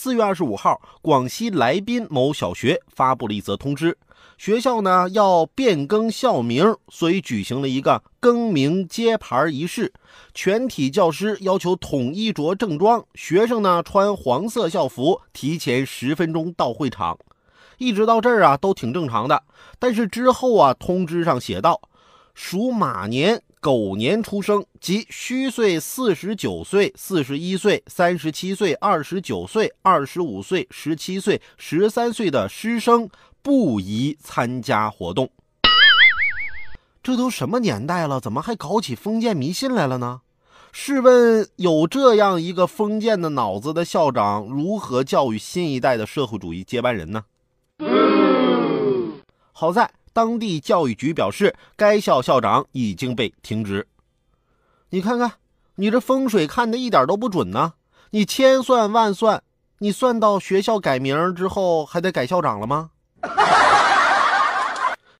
四月二十五号，广西来宾某小学发布了一则通知，学校呢要变更校名，所以举行了一个更名揭牌仪式。全体教师要求统一着正装，学生呢穿黄色校服，提前十分钟到会场。一直到这儿啊，都挺正常的。但是之后啊，通知上写道，属马年。狗年出生及虚岁四十九岁、四十一岁、三十七岁、二十九岁、二十五岁、十七岁、十三岁的师生不宜参加活动。这都什么年代了，怎么还搞起封建迷信来了呢？试问，有这样一个封建的脑子的校长，如何教育新一代的社会主义接班人呢？好在。当地教育局表示，该校校长已经被停职。你看看，你这风水看的一点都不准呢！你千算万算，你算到学校改名之后还得改校长了吗？